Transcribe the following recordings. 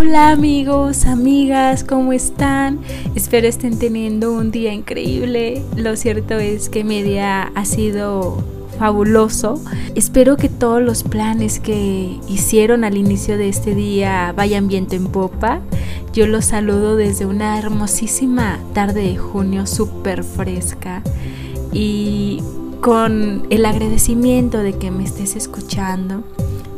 Hola amigos, amigas, ¿cómo están? Espero estén teniendo un día increíble. Lo cierto es que mi día ha sido fabuloso. Espero que todos los planes que hicieron al inicio de este día vayan viento en popa. Yo los saludo desde una hermosísima tarde de junio súper fresca y con el agradecimiento de que me estés escuchando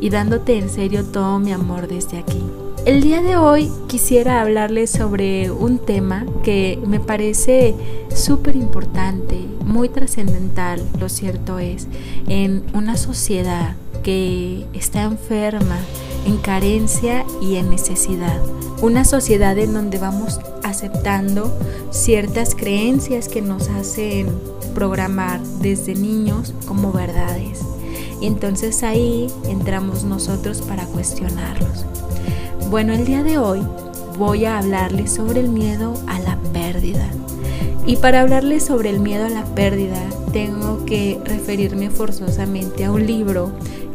y dándote en serio todo mi amor desde aquí. El día de hoy quisiera hablarles sobre un tema que me parece súper importante, muy trascendental, lo cierto es, en una sociedad que está enferma, en carencia y en necesidad. Una sociedad en donde vamos aceptando ciertas creencias que nos hacen programar desde niños como verdades. Y entonces ahí entramos nosotros para cuestionarlos. Bueno, el día de hoy voy a hablarles sobre el miedo a la pérdida. Y para hablarles sobre el miedo a la pérdida, tengo que referirme forzosamente a un libro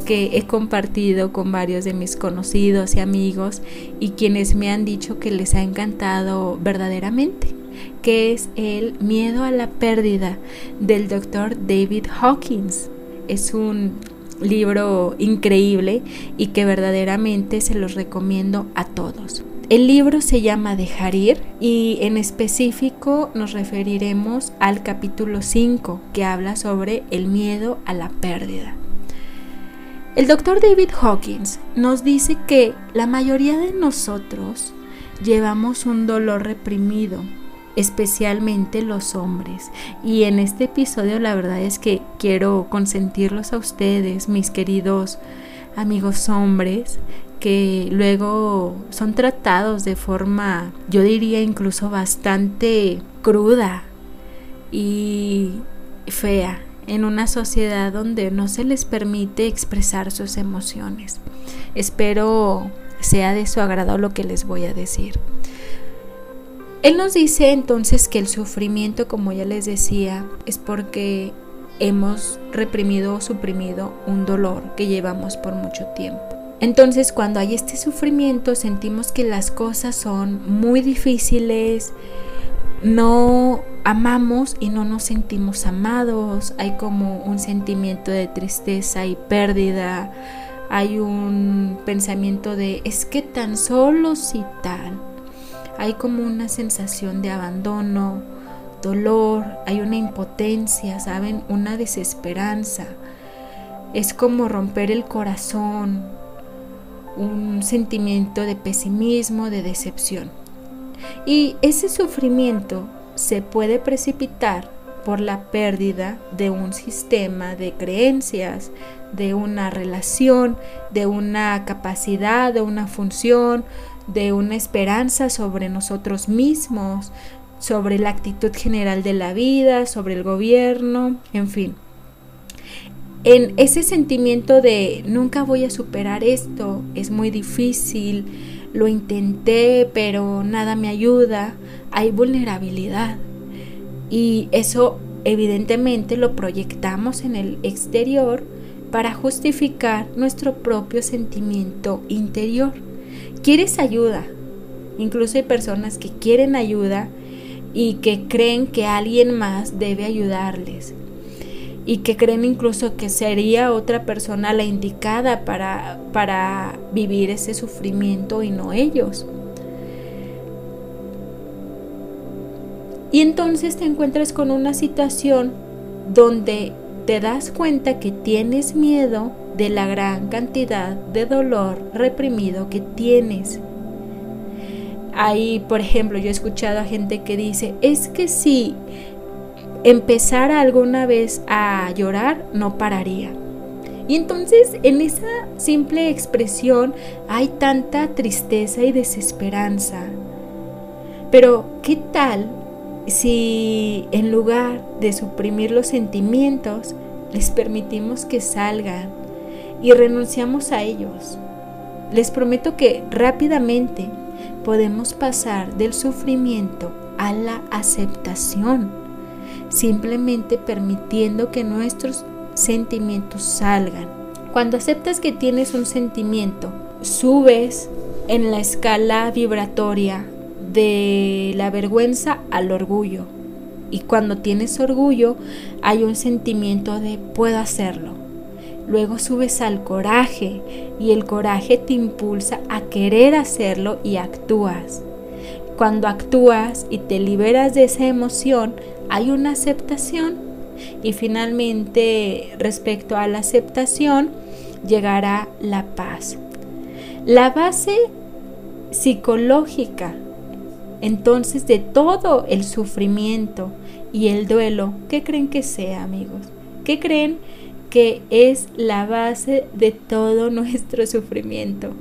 que he compartido con varios de mis conocidos y amigos y quienes me han dicho que les ha encantado verdaderamente, que es El miedo a la pérdida del doctor David Hawkins. Es un libro increíble y que verdaderamente se los recomiendo a todos. El libro se llama Dejar ir y en específico nos referiremos al capítulo 5 que habla sobre el miedo a la pérdida. El doctor David Hawkins nos dice que la mayoría de nosotros llevamos un dolor reprimido especialmente los hombres. Y en este episodio la verdad es que quiero consentirlos a ustedes, mis queridos amigos hombres, que luego son tratados de forma, yo diría incluso bastante cruda y fea en una sociedad donde no se les permite expresar sus emociones. Espero sea de su agrado lo que les voy a decir. Él nos dice entonces que el sufrimiento, como ya les decía, es porque hemos reprimido o suprimido un dolor que llevamos por mucho tiempo. Entonces cuando hay este sufrimiento sentimos que las cosas son muy difíciles, no amamos y no nos sentimos amados, hay como un sentimiento de tristeza y pérdida, hay un pensamiento de es que tan solo si tal hay como una sensación de abandono, dolor, hay una impotencia, ¿saben? Una desesperanza. Es como romper el corazón, un sentimiento de pesimismo, de decepción. Y ese sufrimiento se puede precipitar por la pérdida de un sistema de creencias, de una relación, de una capacidad, de una función, de una esperanza sobre nosotros mismos, sobre la actitud general de la vida, sobre el gobierno, en fin. En ese sentimiento de nunca voy a superar esto, es muy difícil, lo intenté, pero nada me ayuda, hay vulnerabilidad. Y eso evidentemente lo proyectamos en el exterior para justificar nuestro propio sentimiento interior quieres ayuda. Incluso hay personas que quieren ayuda y que creen que alguien más debe ayudarles. Y que creen incluso que sería otra persona la indicada para, para vivir ese sufrimiento y no ellos. Y entonces te encuentras con una situación donde te das cuenta que tienes miedo de la gran cantidad de dolor reprimido que tienes. Ahí, por ejemplo, yo he escuchado a gente que dice, es que si empezara alguna vez a llorar, no pararía. Y entonces en esa simple expresión hay tanta tristeza y desesperanza. Pero, ¿qué tal si en lugar de suprimir los sentimientos, les permitimos que salgan y renunciamos a ellos. Les prometo que rápidamente podemos pasar del sufrimiento a la aceptación, simplemente permitiendo que nuestros sentimientos salgan. Cuando aceptas que tienes un sentimiento, subes en la escala vibratoria de la vergüenza al orgullo. Y cuando tienes orgullo hay un sentimiento de puedo hacerlo. Luego subes al coraje y el coraje te impulsa a querer hacerlo y actúas. Cuando actúas y te liberas de esa emoción, hay una aceptación. Y finalmente, respecto a la aceptación, llegará la paz. La base psicológica entonces de todo el sufrimiento y el duelo, ¿qué creen que sea, amigos? ¿Qué creen que es la base de todo nuestro sufrimiento?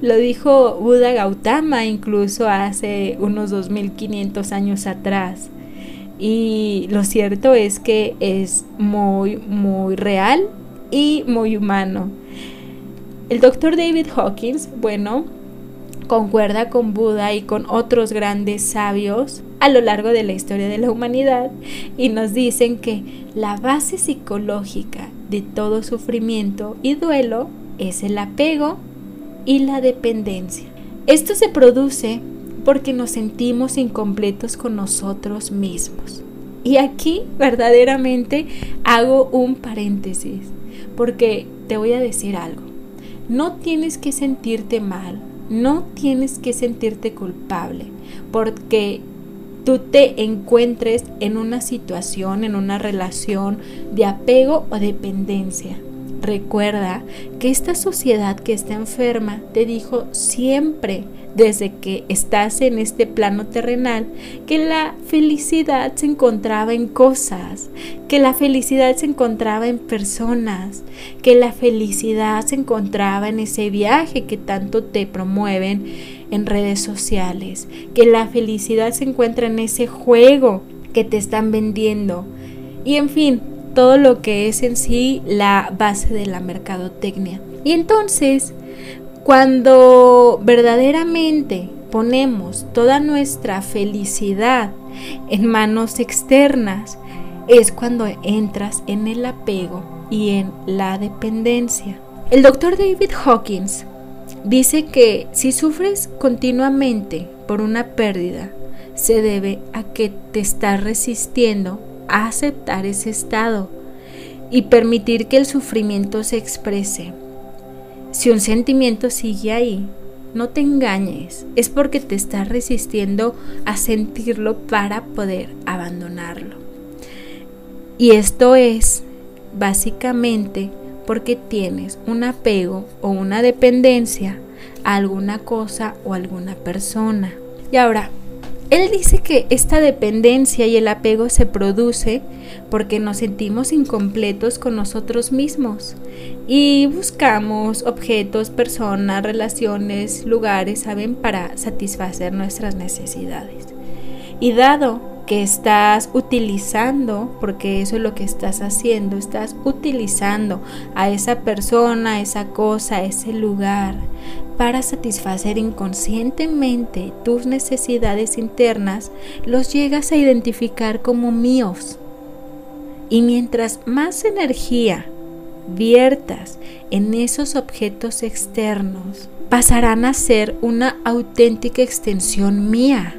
Lo dijo Buda Gautama incluso hace unos 2500 años atrás. Y lo cierto es que es muy, muy real y muy humano. El doctor David Hawkins, bueno, concuerda con Buda y con otros grandes sabios a lo largo de la historia de la humanidad y nos dicen que la base psicológica de todo sufrimiento y duelo es el apego y la dependencia. Esto se produce porque nos sentimos incompletos con nosotros mismos. Y aquí verdaderamente hago un paréntesis, porque te voy a decir algo. No tienes que sentirte mal no tienes que sentirte culpable porque tú te encuentres en una situación, en una relación de apego o dependencia. Recuerda que esta sociedad que está enferma te dijo siempre desde que estás en este plano terrenal que la felicidad se encontraba en cosas, que la felicidad se encontraba en personas, que la felicidad se encontraba en ese viaje que tanto te promueven en redes sociales, que la felicidad se encuentra en ese juego que te están vendiendo y en fin, todo lo que es en sí la base de la mercadotecnia. Y entonces, cuando verdaderamente ponemos toda nuestra felicidad en manos externas, es cuando entras en el apego y en la dependencia. El doctor David Hawkins dice que si sufres continuamente por una pérdida, se debe a que te estás resistiendo a aceptar ese estado y permitir que el sufrimiento se exprese. Si un sentimiento sigue ahí, no te engañes, es porque te estás resistiendo a sentirlo para poder abandonarlo. Y esto es básicamente porque tienes un apego o una dependencia a alguna cosa o alguna persona. Y ahora, él dice que esta dependencia y el apego se produce porque nos sentimos incompletos con nosotros mismos y buscamos objetos, personas, relaciones, lugares, ¿saben?, para satisfacer nuestras necesidades. Y dado que estás utilizando, porque eso es lo que estás haciendo, estás utilizando a esa persona, esa cosa, ese lugar, para satisfacer inconscientemente tus necesidades internas, los llegas a identificar como míos. Y mientras más energía viertas en esos objetos externos, pasarán a ser una auténtica extensión mía.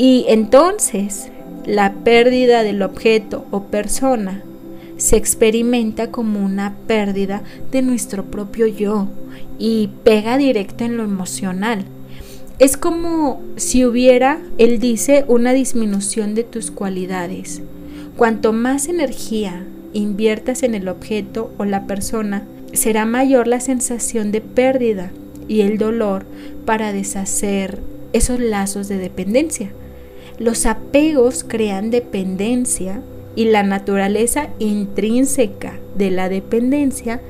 Y entonces la pérdida del objeto o persona se experimenta como una pérdida de nuestro propio yo y pega directo en lo emocional. Es como si hubiera, él dice, una disminución de tus cualidades. Cuanto más energía inviertas en el objeto o la persona, será mayor la sensación de pérdida y el dolor para deshacer esos lazos de dependencia. Los apegos crean dependencia y la naturaleza intrínseca de la dependencia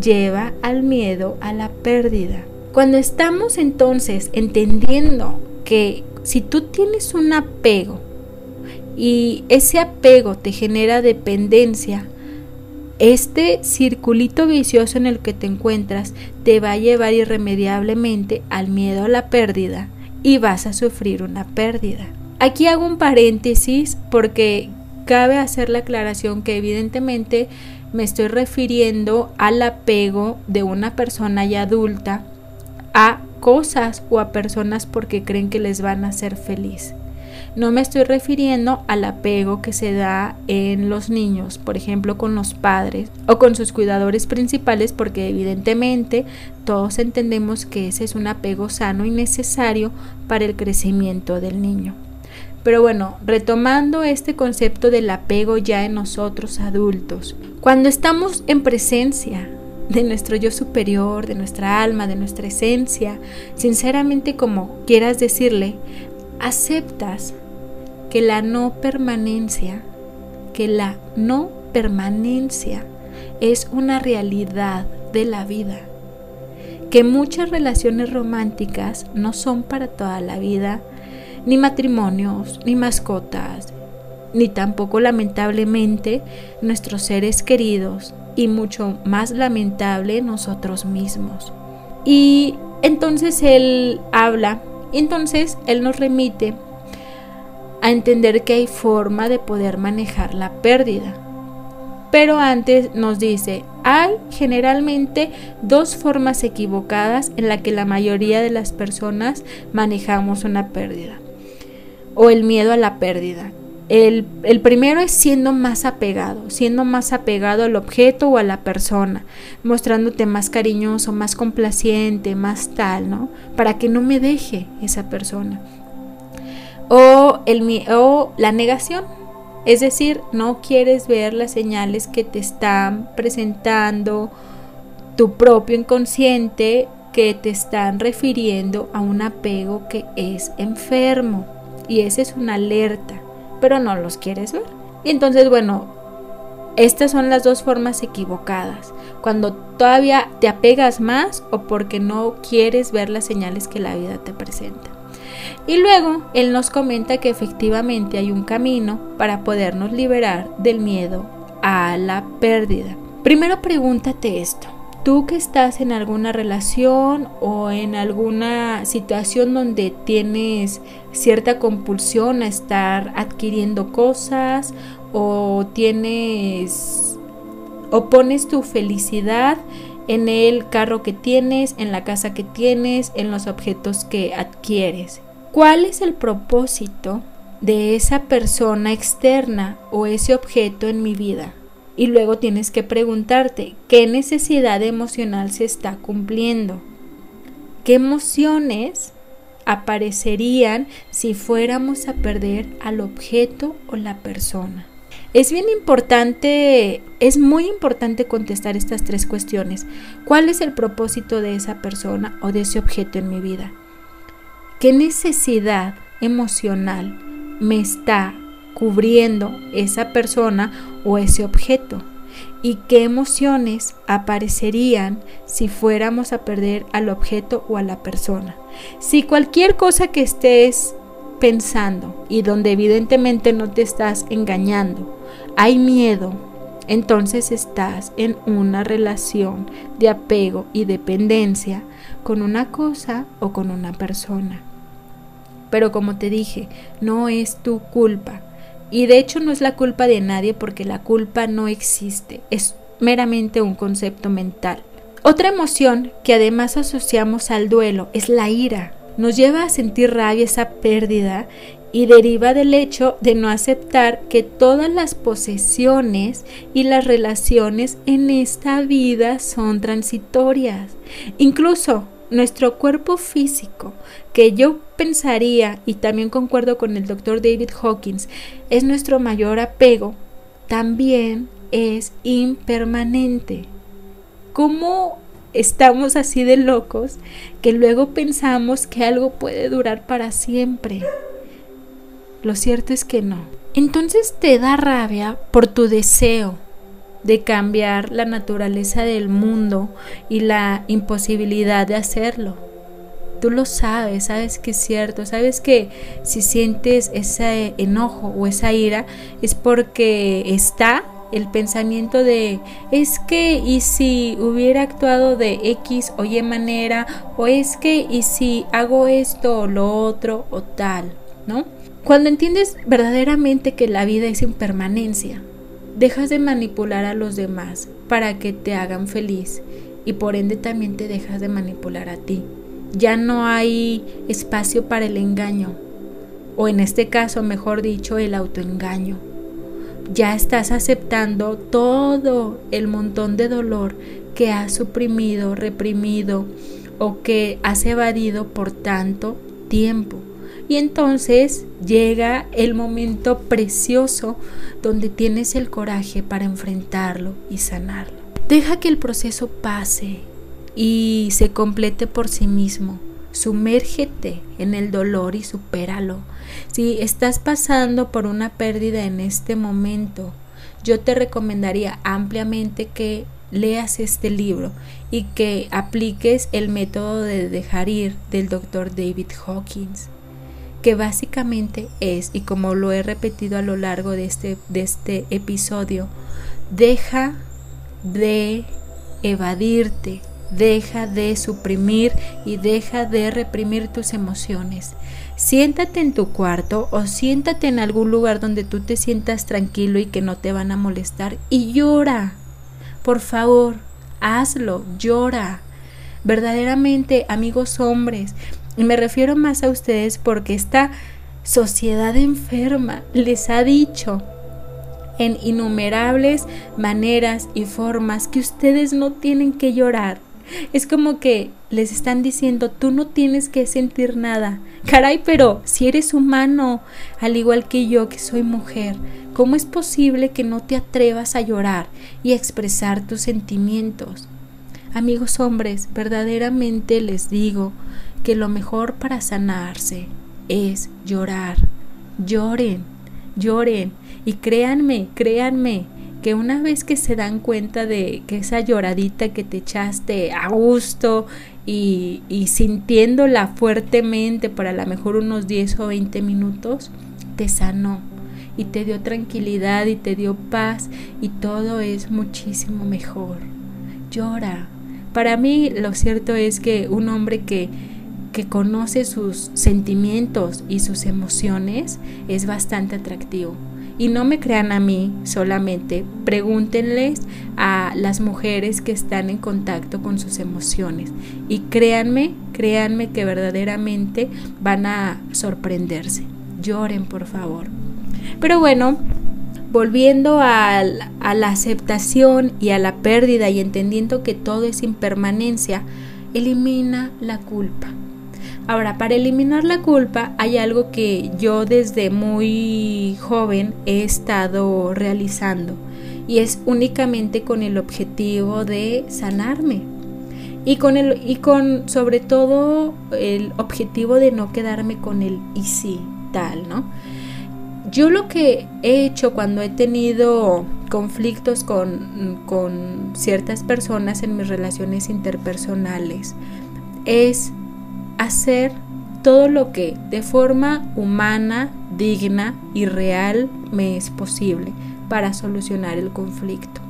lleva al miedo a la pérdida. Cuando estamos entonces entendiendo que si tú tienes un apego y ese apego te genera dependencia, este circulito vicioso en el que te encuentras te va a llevar irremediablemente al miedo a la pérdida y vas a sufrir una pérdida. Aquí hago un paréntesis porque Cabe hacer la aclaración que evidentemente me estoy refiriendo al apego de una persona ya adulta a cosas o a personas porque creen que les van a hacer feliz. No me estoy refiriendo al apego que se da en los niños, por ejemplo, con los padres o con sus cuidadores principales, porque evidentemente todos entendemos que ese es un apego sano y necesario para el crecimiento del niño. Pero bueno, retomando este concepto del apego ya en nosotros adultos, cuando estamos en presencia de nuestro yo superior, de nuestra alma, de nuestra esencia, sinceramente como quieras decirle, aceptas que la no permanencia, que la no permanencia es una realidad de la vida, que muchas relaciones románticas no son para toda la vida, ni matrimonios, ni mascotas, ni tampoco lamentablemente nuestros seres queridos y mucho más lamentable nosotros mismos. Y entonces él habla, entonces él nos remite a entender que hay forma de poder manejar la pérdida. Pero antes nos dice, hay generalmente dos formas equivocadas en la que la mayoría de las personas manejamos una pérdida o el miedo a la pérdida. El, el, primero es siendo más apegado, siendo más apegado al objeto o a la persona, mostrándote más cariñoso, más complaciente, más tal, ¿no? Para que no me deje esa persona o, el, o la negación. Es decir, no quieres ver las señales que te están presentando tu propio inconsciente que te están refiriendo a un apego que es enfermo. Y esa es una alerta, pero no los quieres ver. Y entonces, bueno, estas son las dos formas equivocadas. Cuando todavía te apegas más o porque no quieres ver las señales que la vida te presenta. Y luego él nos comenta que efectivamente hay un camino para podernos liberar del miedo a la pérdida. Primero pregúntate esto. Tú que estás en alguna relación o en alguna situación donde tienes cierta compulsión a estar adquiriendo cosas o tienes o pones tu felicidad en el carro que tienes, en la casa que tienes, en los objetos que adquieres. ¿Cuál es el propósito de esa persona externa o ese objeto en mi vida? Y luego tienes que preguntarte, ¿qué necesidad emocional se está cumpliendo? ¿Qué emociones aparecerían si fuéramos a perder al objeto o la persona? Es bien importante, es muy importante contestar estas tres cuestiones. ¿Cuál es el propósito de esa persona o de ese objeto en mi vida? ¿Qué necesidad emocional me está cubriendo esa persona o ese objeto? ¿Y qué emociones aparecerían si fuéramos a perder al objeto o a la persona? Si cualquier cosa que estés pensando y donde evidentemente no te estás engañando, hay miedo, entonces estás en una relación de apego y dependencia con una cosa o con una persona. Pero como te dije, no es tu culpa. Y de hecho no es la culpa de nadie porque la culpa no existe, es meramente un concepto mental. Otra emoción que además asociamos al duelo es la ira. Nos lleva a sentir rabia esa pérdida y deriva del hecho de no aceptar que todas las posesiones y las relaciones en esta vida son transitorias. Incluso nuestro cuerpo físico, que yo pensaría, y también concuerdo con el doctor David Hawkins, es nuestro mayor apego, también es impermanente. ¿Cómo estamos así de locos que luego pensamos que algo puede durar para siempre? Lo cierto es que no. Entonces te da rabia por tu deseo de cambiar la naturaleza del mundo y la imposibilidad de hacerlo. Tú lo sabes, sabes que es cierto, sabes que si sientes ese enojo o esa ira es porque está el pensamiento de es que y si hubiera actuado de X o Y manera o es que y si hago esto o lo otro o tal, ¿no? Cuando entiendes verdaderamente que la vida es impermanencia, dejas de manipular a los demás para que te hagan feliz y por ende también te dejas de manipular a ti. Ya no hay espacio para el engaño, o en este caso, mejor dicho, el autoengaño. Ya estás aceptando todo el montón de dolor que has suprimido, reprimido o que has evadido por tanto tiempo. Y entonces llega el momento precioso donde tienes el coraje para enfrentarlo y sanarlo. Deja que el proceso pase y se complete por sí mismo. Sumérgete en el dolor y supéralo. Si estás pasando por una pérdida en este momento, yo te recomendaría ampliamente que leas este libro y que apliques el método de dejar ir del doctor David Hawkins, que básicamente es, y como lo he repetido a lo largo de este, de este episodio, deja de evadirte, deja de suprimir y deja de reprimir tus emociones. Siéntate en tu cuarto o siéntate en algún lugar donde tú te sientas tranquilo y que no te van a molestar y llora. Por favor, hazlo, llora. Verdaderamente, amigos hombres, y me refiero más a ustedes porque esta sociedad enferma les ha dicho en innumerables maneras y formas que ustedes no tienen que llorar. Es como que les están diciendo, tú no tienes que sentir nada. Caray, pero si eres humano, al igual que yo que soy mujer, ¿Cómo es posible que no te atrevas a llorar y a expresar tus sentimientos? Amigos hombres, verdaderamente les digo que lo mejor para sanarse es llorar. Lloren, lloren y créanme, créanme que una vez que se dan cuenta de que esa lloradita que te echaste a gusto y, sintiéndola fuertemente para a lo mejor unos 10 o 20 minutos, te sanó y te dio tranquilidad y te dio paz y todo es muchísimo mejor. Llora. Para mí lo cierto es que un hombre que, que conoce sus sentimientos y sus emociones es bastante atractivo. Y no me crean a mí solamente, pregúntenles a las mujeres que están en contacto con sus emociones. Y créanme, créanme que verdaderamente van a sorprenderse. Lloren, por favor. Pero bueno, volviendo a, la aceptación y a la pérdida y entendiendo que todo es impermanencia, elimina la culpa. Ahora, para eliminar la culpa hay algo que yo desde muy joven he estado realizando y es únicamente con el objetivo de sanarme y con el y con sobre todo el objetivo de no quedarme con el y sí tal, ¿no? Yo lo que he hecho cuando he tenido conflictos con, ciertas personas en mis relaciones interpersonales es hacer todo lo que de forma humana, digna y real me es posible para solucionar el conflicto.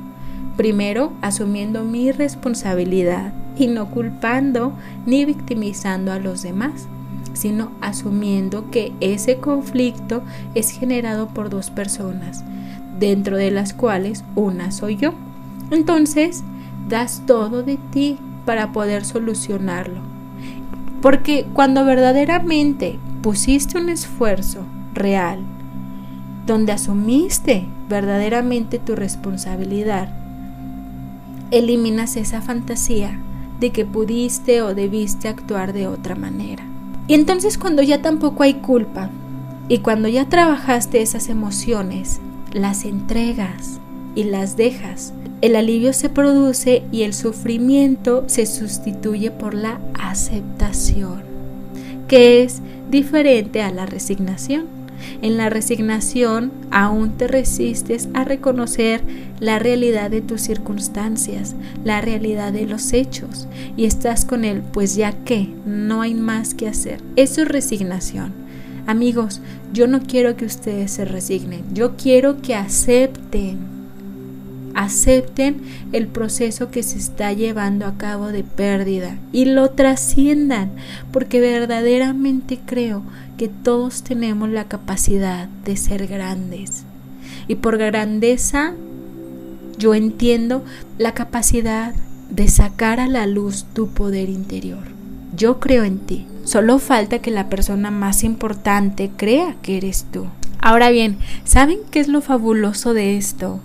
Primero, asumiendo mi responsabilidad y no culpando ni victimizando a los demás sino asumiendo que ese conflicto es generado por dos personas, dentro de las cuales una soy yo. Entonces, das todo de ti para poder solucionarlo. Porque cuando verdaderamente pusiste un esfuerzo real, donde asumiste verdaderamente tu responsabilidad, eliminas esa fantasía de que pudiste o debiste actuar de otra manera. Y entonces cuando ya tampoco hay culpa y cuando ya trabajaste esas emociones, las entregas y las dejas, el alivio se produce y el sufrimiento se sustituye por la aceptación, que es diferente a la resignación. En la resignación aún te resistes a reconocer la realidad de tus circunstancias, la realidad de los hechos y estás con él, pues ya que no hay más que hacer. Eso es resignación. Amigos, yo no quiero que ustedes se resignen, yo quiero que acepten acepten el proceso que se está llevando a cabo de pérdida y lo trasciendan, porque verdaderamente creo que todos tenemos la capacidad de ser grandes. Y por grandeza yo entiendo la capacidad de sacar a la luz tu poder interior. yo creo en ti. Solo falta que la persona más importante crea que eres tú. Ahora bien, ¿saben qué es lo fabuloso de esto?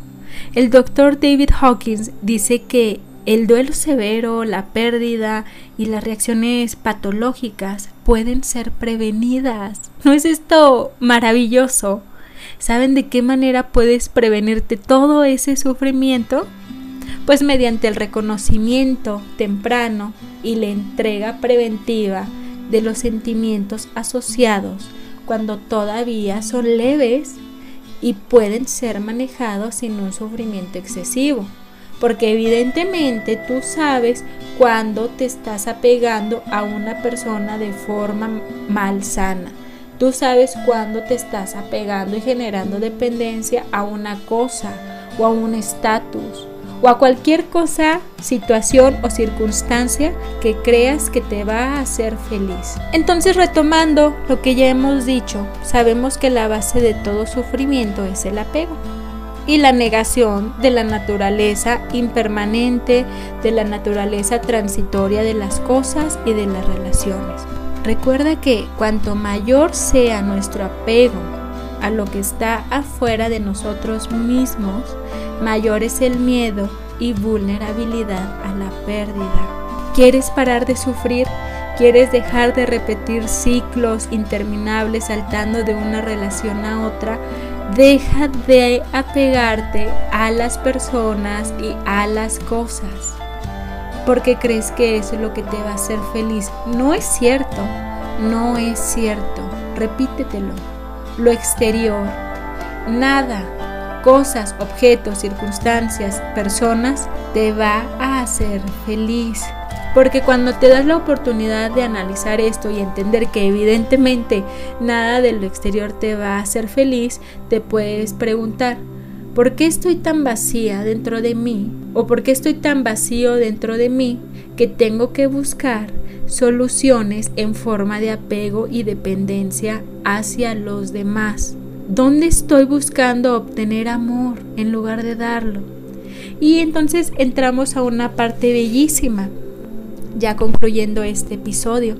El doctor David Hawkins dice que el duelo severo, la pérdida y las reacciones patológicas pueden ser prevenidas. ¿No es esto maravilloso? ¿Saben de qué manera puedes prevenirte todo ese sufrimiento? Pues mediante el reconocimiento temprano y la entrega preventiva de los sentimientos asociados cuando todavía son leves y pueden ser manejados sin un sufrimiento excesivo. Porque evidentemente tú sabes cuando te estás apegando a una persona de forma malsana. Tú sabes cuándo te estás apegando y generando dependencia a una cosa o a un estatus o a cualquier cosa, situación o circunstancia que creas que te va a hacer feliz. Entonces retomando lo que ya hemos dicho, sabemos que la base de todo sufrimiento es el apego y la negación de la naturaleza impermanente, de la naturaleza transitoria de las cosas y de las relaciones. Recuerda que cuanto mayor sea nuestro apego a lo que está afuera de nosotros mismos, mayor es el miedo y vulnerabilidad a la pérdida. ¿Quieres parar de sufrir? ¿Quieres dejar de repetir ciclos interminables saltando de una relación a otra? Deja de apegarte a las personas y a las cosas. Porque crees que eso es lo que te va a hacer feliz. No es cierto, no es cierto. Repítetelo. Lo exterior, nada cosas, objetos, circunstancias, personas, te va a hacer feliz. Porque cuando te das la oportunidad de analizar esto y entender que evidentemente nada de lo exterior te va a hacer feliz, te puedes preguntar, ¿por qué estoy tan vacía dentro de mí? ¿O por qué estoy tan vacío dentro de mí que tengo que buscar soluciones en forma de apego y dependencia hacia los demás? ¿Dónde estoy buscando obtener amor en lugar de darlo? Y entonces entramos a una parte bellísima, ya concluyendo este episodio.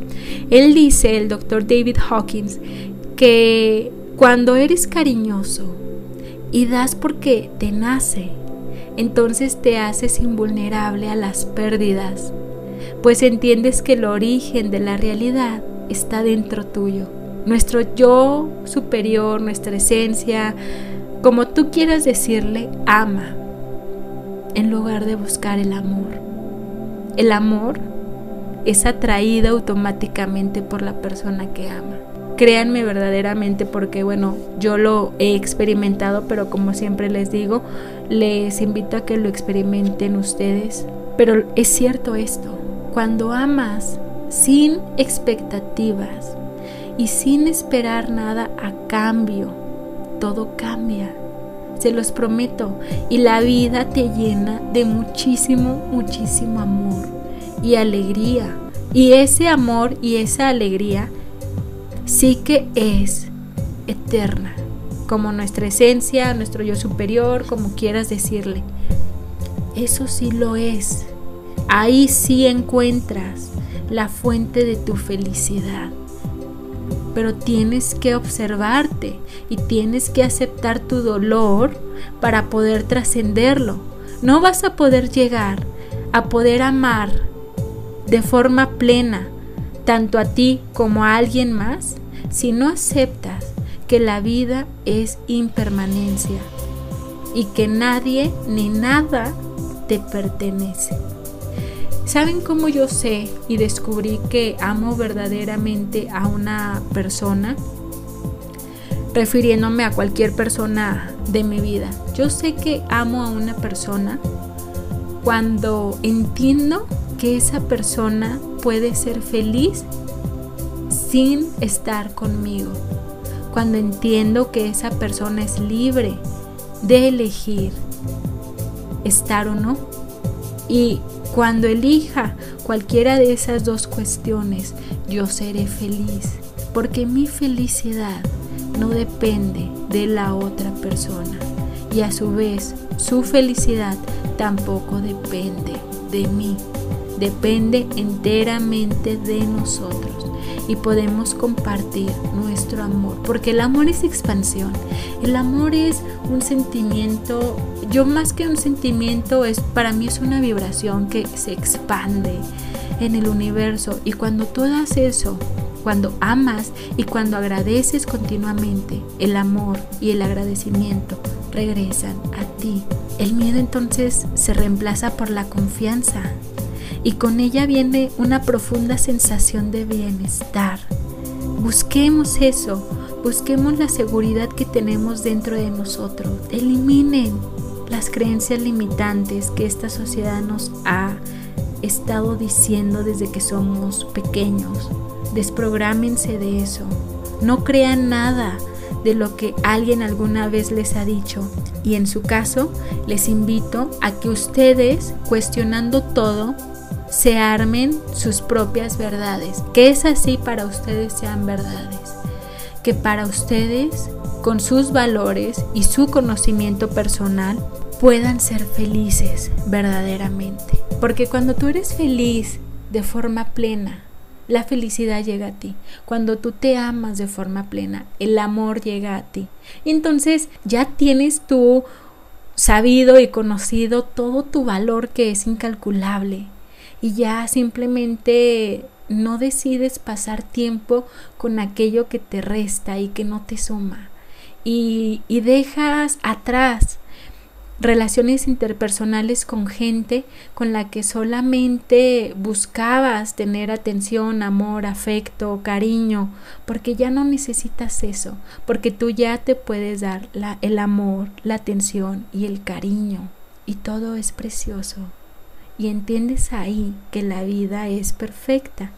Él dice, el doctor David Hawkins, que cuando eres cariñoso y das porque te nace, entonces te haces invulnerable a las pérdidas, pues entiendes que el origen de la realidad está dentro tuyo nuestro yo superior, nuestra esencia, como tú quieras decirle, ama, en lugar de buscar el amor. El amor es atraído automáticamente por la persona que ama. Créanme verdaderamente porque bueno, yo lo he experimentado, pero como siempre les digo, les invito a que lo experimenten ustedes. Pero es cierto esto, cuando amas sin expectativas, y sin esperar nada a cambio. Todo cambia, se los prometo, y la vida te llena de muchísimo, muchísimo amor y alegría. Y ese amor y esa alegría sí que es eterna, como nuestra esencia, nuestro yo superior, como quieras decirle. Eso sí lo es. Ahí sí encuentras la fuente de tu felicidad pero tienes que observarte y tienes que aceptar tu dolor para poder trascenderlo. No vas a poder llegar a poder amar de forma plena tanto a ti como a alguien más si no aceptas que la vida es impermanencia y que nadie ni nada te pertenece. ¿Saben cómo yo sé y descubrí que amo verdaderamente a una persona? Refiriéndome a cualquier persona de mi vida. Yo sé que amo a una persona cuando entiendo que esa persona puede ser feliz sin estar conmigo. Cuando entiendo que esa persona es libre de elegir estar o no. Y cuando elija cualquiera de esas dos cuestiones, yo seré feliz, porque mi felicidad no depende de la otra persona y a su vez su felicidad tampoco depende de mí. Depende enteramente de nosotros y podemos compartir nuestro amor, porque el amor es expansión, el amor es un sentimiento, yo más que un sentimiento es para mí es una vibración que se expande en el universo. Y cuando tú das eso, cuando amas y cuando agradeces continuamente, el amor y el agradecimiento regresan a ti. El miedo entonces se reemplaza por la confianza y con ella viene una profunda sensación de bienestar. Busquemos eso, busquemos la seguridad que tenemos dentro de nosotros. Eliminen las creencias limitantes que esta sociedad nos ha estado diciendo desde que somos pequeños. Desprográmense de eso. No crean nada de lo que alguien alguna vez les ha dicho. Y en su caso, les invito a que ustedes, cuestionando todo, se armen sus propias verdades. Que es así para ustedes sean verdades. Que para ustedes, con sus valores y su conocimiento personal, puedan ser felices verdaderamente. Porque cuando tú eres feliz de forma plena, la felicidad llega a ti. Cuando tú te amas de forma plena, el amor llega a ti. Entonces ya tienes tú sabido y conocido todo tu valor que es incalculable. Y ya simplemente no decides pasar tiempo con aquello que te resta y que no te suma. Y, y dejas atrás relaciones interpersonales con gente con la que solamente buscabas tener atención, amor, afecto, cariño, porque ya no necesitas eso, porque tú ya te puedes dar la, el amor, la atención y el cariño, y todo es precioso. Y entiendes ahí que la vida es perfecta.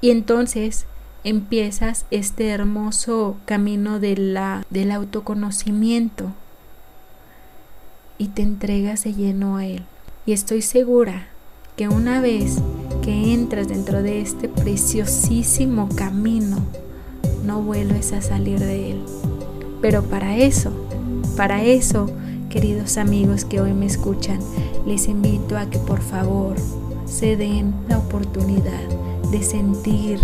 Y entonces empiezas este hermoso camino de la, del autoconocimiento y te entregas de lleno a Él. Y estoy segura que una vez que entras dentro de este preciosísimo camino, no vuelves a salir de Él. Pero para eso, para eso, queridos amigos que hoy me escuchan, les invito a que por favor se den la oportunidad de sentir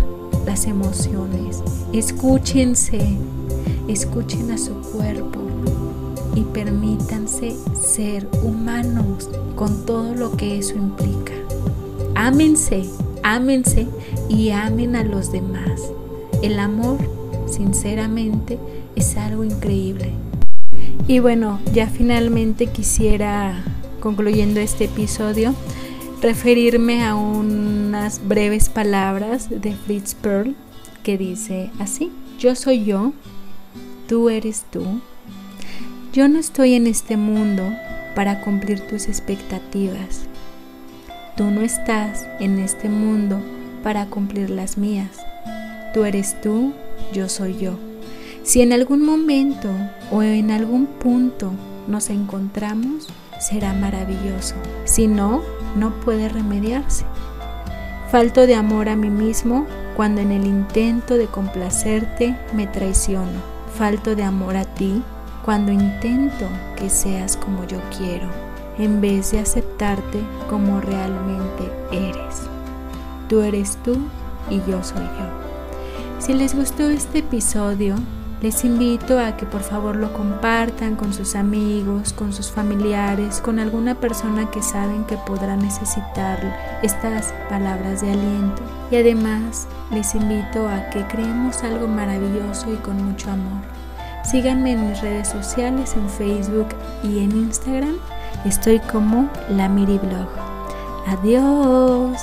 las emociones. Escúchense, escuchen a su cuerpo, y permítanse ser humanos con todo lo que eso implica. Ámense, ámense y amen a los demás. El amor, sinceramente, es algo increíble. Y bueno, ya finalmente quisiera, concluyendo este episodio, referirme a unas breves palabras de Fritz Perl que dice así, yo soy yo, tú eres tú, yo no estoy en este mundo para cumplir tus expectativas. Tú no estás en este mundo para cumplir las mías. Tú eres tú, yo soy yo. Si en algún momento o en algún punto nos encontramos, será maravilloso. Si no, no puede remediarse. Falto de amor a mí mismo cuando en el intento de complacerte me traiciono. Falto de amor a ti cuando intento que seas como yo quiero, en vez de aceptarte como realmente eres. Tú eres tú y yo soy yo. Si les gustó este episodio, les invito a que por favor lo compartan con sus amigos, con sus familiares, con alguna persona que saben que podrá necesitar estas palabras de aliento. Y además les invito a que creemos algo maravilloso y con mucho amor Síganme en mis redes sociales, en Facebook y en Instagram. Estoy como la Miri Blog. Adiós.